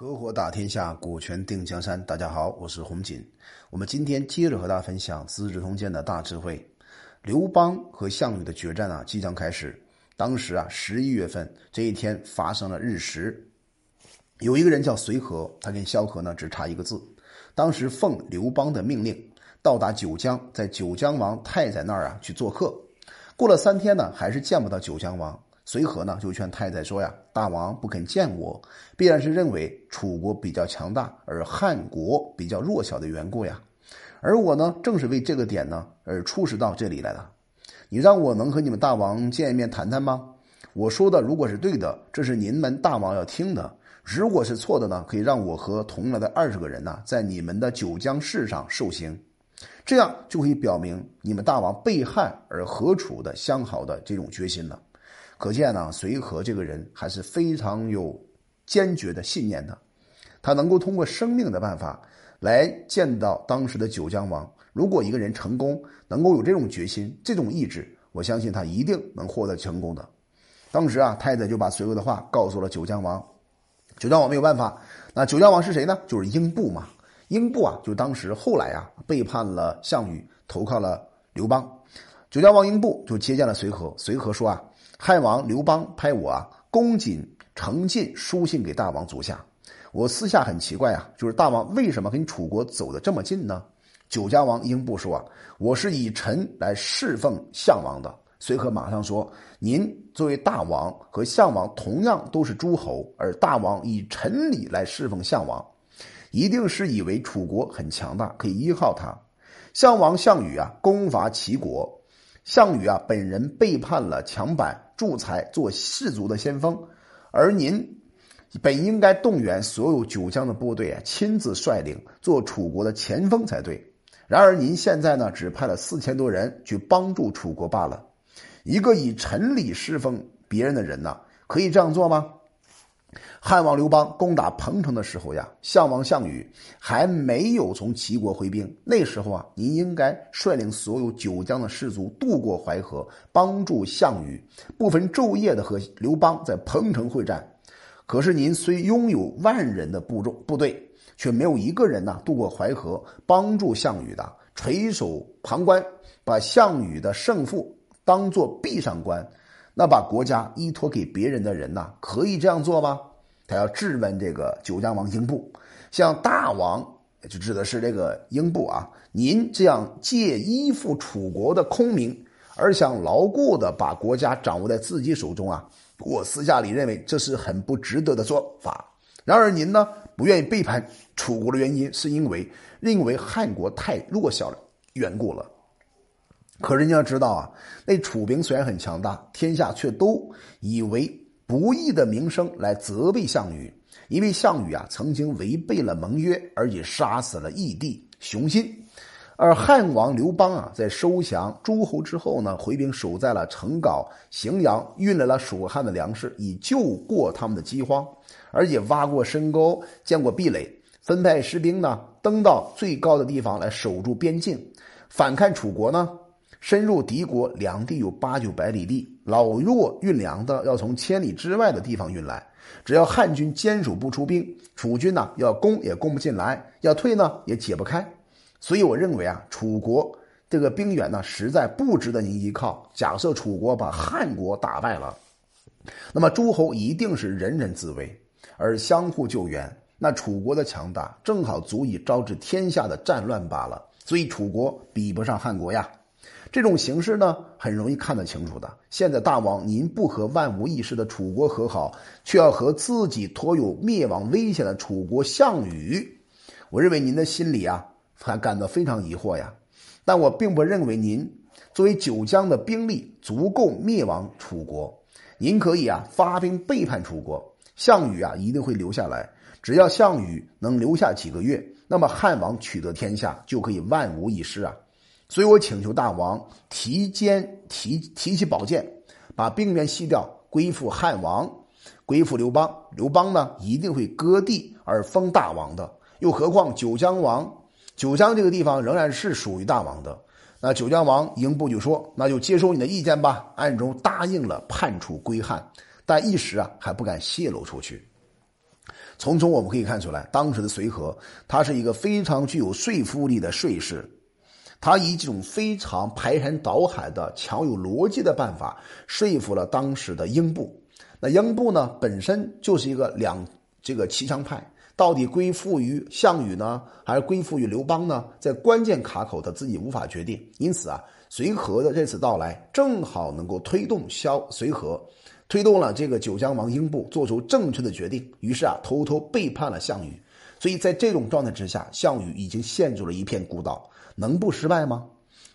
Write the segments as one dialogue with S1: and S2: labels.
S1: 合伙打天下，股权定江山。大家好，我是洪锦。我们今天接着和大家分享《资治通鉴》的大智慧。刘邦和项羽的决战啊，即将开始。当时啊，十一月份这一天发生了日食。有一个人叫随和，他跟萧何呢只差一个字。当时奉刘邦的命令，到达九江，在九江王太宰那儿啊去做客。过了三天呢，还是见不到九江王。随和呢就劝太宰说呀：“大王不肯见我，必然是认为楚国比较强大，而汉国比较弱小的缘故呀。而我呢，正是为这个点呢而出使到这里来的。你让我能和你们大王见一面谈谈吗？我说的如果是对的，这是您们大王要听的；如果是错的呢，可以让我和同来的二十个人呢，在你们的九江市上受刑，这样就可以表明你们大王背汉而和楚的相好的这种决心了。”可见呢，随和这个人还是非常有坚决的信念的。他能够通过生命的办法来见到当时的九江王。如果一个人成功，能够有这种决心、这种意志，我相信他一定能获得成功的。当时啊，太子就把随和的话告诉了九江王。九江王没有办法。那九江王是谁呢？就是英布嘛。英布啊，就当时后来啊背叛了项羽，投靠了刘邦。九江王英布就接见了随和。随和说啊。汉王刘邦派我啊，恭谨呈进书信给大王足下。我私下很奇怪啊，就是大王为什么跟楚国走得这么近呢？九江王英布说啊，我是以臣来侍奉项王的。随和马上说，您作为大王和项王同样都是诸侯，而大王以臣礼来侍奉项王，一定是以为楚国很强大，可以依靠他。项王项羽啊，攻伐齐国。项羽啊，本人背叛了强板，助才做士卒的先锋，而您本应该动员所有九江的部队啊，亲自率领做楚国的前锋才对。然而您现在呢，只派了四千多人去帮助楚国罢了。一个以臣礼侍奉别人的人呢，可以这样做吗？汉王刘邦攻打彭城的时候呀，项王项羽还没有从齐国回兵。那时候啊，您应该率领所有九江的士卒渡过淮河，帮助项羽不分昼夜的和刘邦在彭城会战。可是您虽拥有万人的部众部队，却没有一个人呐渡过淮河帮助项羽的，垂手旁观，把项羽的胜负当作壁上观。那把国家依托给别人的人呐，可以这样做吗？他要质问这个九江王英布，像大王就指的是这个英布啊，您这样借依附楚国的空名，而想牢固的把国家掌握在自己手中啊，我私下里认为这是很不值得的做法。然而您呢，不愿意背叛楚国的原因，是因为认为汉国太弱小了缘故了。可人家知道啊，那楚兵虽然很强大，天下却都以为。不义的名声来责备项羽，因为项羽啊曾经违背了盟约，而且杀死了义帝熊心。而汉王刘邦啊在收降诸侯之后呢，回兵守在了成皋、荥阳，运来了蜀汉的粮食，以救过他们的饥荒，而且挖过深沟，建过壁垒，分派士兵呢登到最高的地方来守住边境，反看楚国呢。深入敌国两地有八九百里地，老弱运粮的要从千里之外的地方运来。只要汉军坚守不出兵，楚军呢要攻也攻不进来，要退呢也解不开。所以我认为啊，楚国这个兵源呢实在不值得您依靠。假设楚国把汉国打败了，那么诸侯一定是人人自危而相互救援。那楚国的强大正好足以招致天下的战乱罢了。所以楚国比不上汉国呀。这种形式呢，很容易看得清楚的。现在大王您不和万无一失的楚国和好，却要和自己托有灭亡危险的楚国项羽，我认为您的心里啊，还感到非常疑惑呀。但我并不认为您作为九江的兵力足够灭亡楚国。您可以啊发兵背叛楚国，项羽啊一定会留下来。只要项羽能留下几个月，那么汉王取得天下就可以万无一失啊。所以我请求大王提肩提提起宝剑，把兵源西调，归附汉王，归附刘邦。刘邦呢，一定会割地而封大王的。又何况九江王，九江这个地方仍然是属于大王的。那九江王英布就说：“那就接受你的意见吧。”暗中答应了叛楚归汉，但一时啊还不敢泄露出去。从中我们可以看出来，当时的随和他是一个非常具有说服力的说士，他以这种非常排山倒海的、强有逻辑的办法说服了当时的英布。那英布呢，本身就是一个两这个骑墙派，到底归附于项羽呢，还是归附于刘邦呢？在关键卡口，他自己无法决定。因此啊，随和的这次到来，正好能够推动萧随和。推动了这个九江王英布做出正确的决定，于是啊，偷偷背叛了项羽。所以在这种状态之下，项羽已经陷入了一片孤岛，能不失败吗？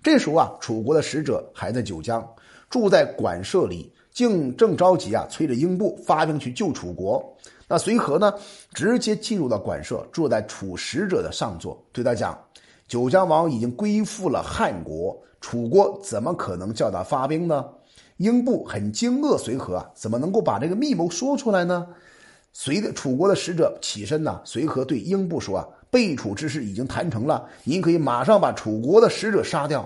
S1: 这时候啊，楚国的使者还在九江，住在馆舍里，竟正着急啊，催着英布发兵去救楚国。那随和呢，直接进入到馆舍，坐在楚使者的上座，对他讲：“九江王已经归附了汉国，楚国怎么可能叫他发兵呢？”英布很惊愕，随和啊，怎么能够把这个密谋说出来呢？随着楚国的使者起身呢，随和对英布说：“啊，备楚之事已经谈成了，您可以马上把楚国的使者杀掉，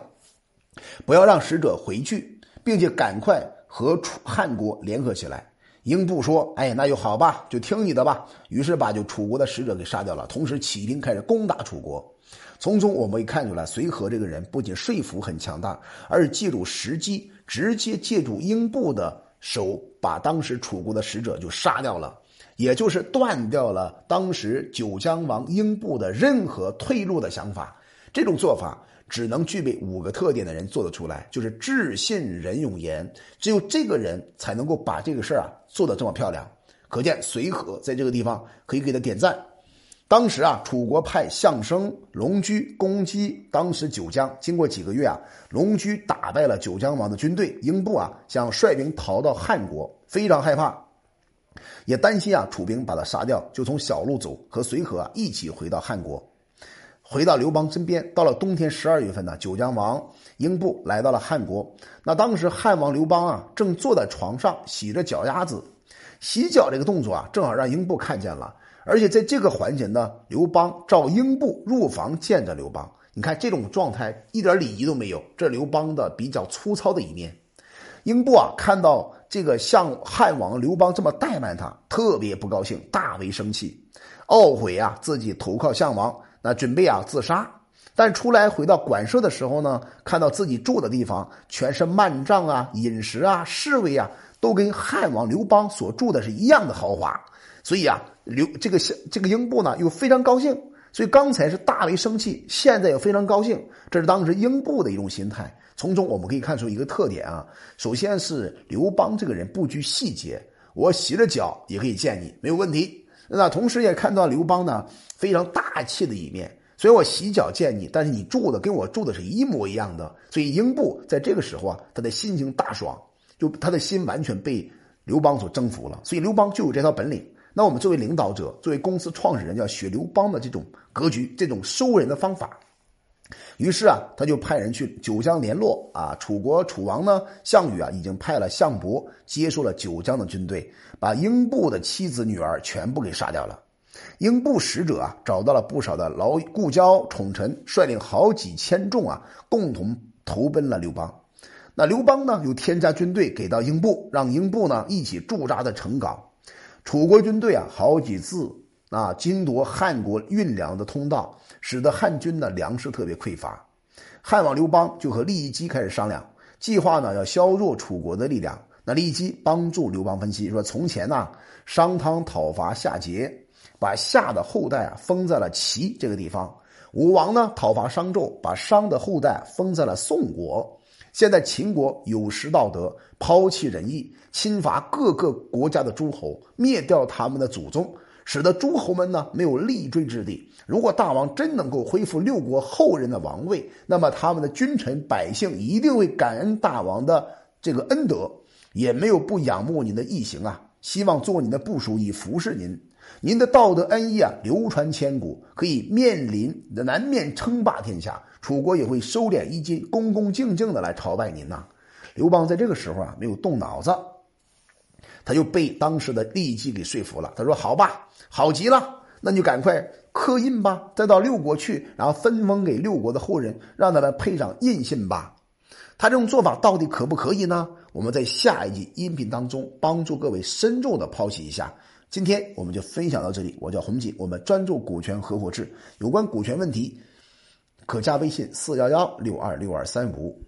S1: 不要让使者回去，并且赶快和楚汉国联合起来。”英布说：“哎，那就好吧，就听你的吧。”于是把就楚国的使者给杀掉了，同时起兵开始攻打楚国。从中我们可以看出来，随和这个人不仅说服很强大，而且借助时机，直接借助英布的手，把当时楚国的使者就杀掉了，也就是断掉了当时九江王英布的任何退路的想法。这种做法只能具备五个特点的人做得出来，就是智信任用言，只有这个人才能够把这个事儿啊做得这么漂亮。可见随和在这个地方可以给他点赞。当时啊，楚国派相生、龙驹攻击当时九江。经过几个月啊，龙驹打败了九江王的军队。英布啊，想率兵逃到汉国，非常害怕，也担心啊，楚兵把他杀掉，就从小路走，和随和啊一起回到汉国，回到刘邦身边。到了冬天十二月份呢，九江王英布来到了汉国。那当时汉王刘邦啊，正坐在床上洗着脚丫子，洗脚这个动作啊，正好让英布看见了。而且在这个环节呢，刘邦召英布入房见着刘邦。你看这种状态一点礼仪都没有，这刘邦的比较粗糙的一面。英布啊，看到这个像汉王刘邦这么怠慢他，特别不高兴，大为生气，懊悔啊自己投靠项王，那准备啊自杀。但出来回到馆舍的时候呢，看到自己住的地方全是幔帐啊、饮食啊、侍卫啊，都跟汉王刘邦所住的是一样的豪华。所以啊，刘这个这个英布呢又非常高兴，所以刚才是大为生气，现在又非常高兴，这是当时英布的一种心态。从中我们可以看出一个特点啊，首先是刘邦这个人不拘细节，我洗了脚也可以见你，没有问题。那同时也看到刘邦呢非常大气的一面，所以我洗脚见你，但是你住的跟我住的是一模一样的，所以英布在这个时候啊，他的心情大爽，就他的心完全被刘邦所征服了，所以刘邦就有这套本领。那我们作为领导者，作为公司创始人，要学刘邦的这种格局，这种收人的方法。于是啊，他就派人去九江联络啊，楚国楚王呢，项羽啊，已经派了项伯接收了九江的军队，把英布的妻子女儿全部给杀掉了。英布使者啊，找到了不少的老故交宠臣，率领好几千众啊，共同投奔了刘邦。那刘邦呢，又添加军队给到英布，让英布呢一起驻扎在城港。楚国军队啊，好几次啊侵夺汉国运粮的通道，使得汉军的粮食特别匮乏。汉王刘邦就和利基开始商量，计划呢要削弱楚国的力量。那利基帮助刘邦分析说：从前呢，商汤讨伐夏桀，把夏的后代啊封在了齐这个地方；武王呢讨伐商纣，把商的后代封在了宋国。现在秦国有失道德，抛弃仁义，侵伐各个国家的诸侯，灭掉他们的祖宗，使得诸侯们呢没有立锥之地。如果大王真能够恢复六国后人的王位，那么他们的君臣百姓一定会感恩大王的这个恩德，也没有不仰慕您的义行啊！希望做您的部属，以服侍您。您的道德恩义啊，流传千古，可以面临南面称霸天下。楚国也会收敛一襟，恭恭敬敬的来朝拜您呐。刘邦在这个时候啊，没有动脑子，他就被当时的利姬给说服了。他说：“好吧，好极了，那你就赶快刻印吧，再到六国去，然后分封给六国的后人，让他们配上印信吧。”他这种做法到底可不可以呢？我们在下一集音频当中帮助各位深入的剖析一下。今天我们就分享到这里，我叫洪锦，我们专注股权合伙制，有关股权问题，可加微信四幺幺六二六二三五。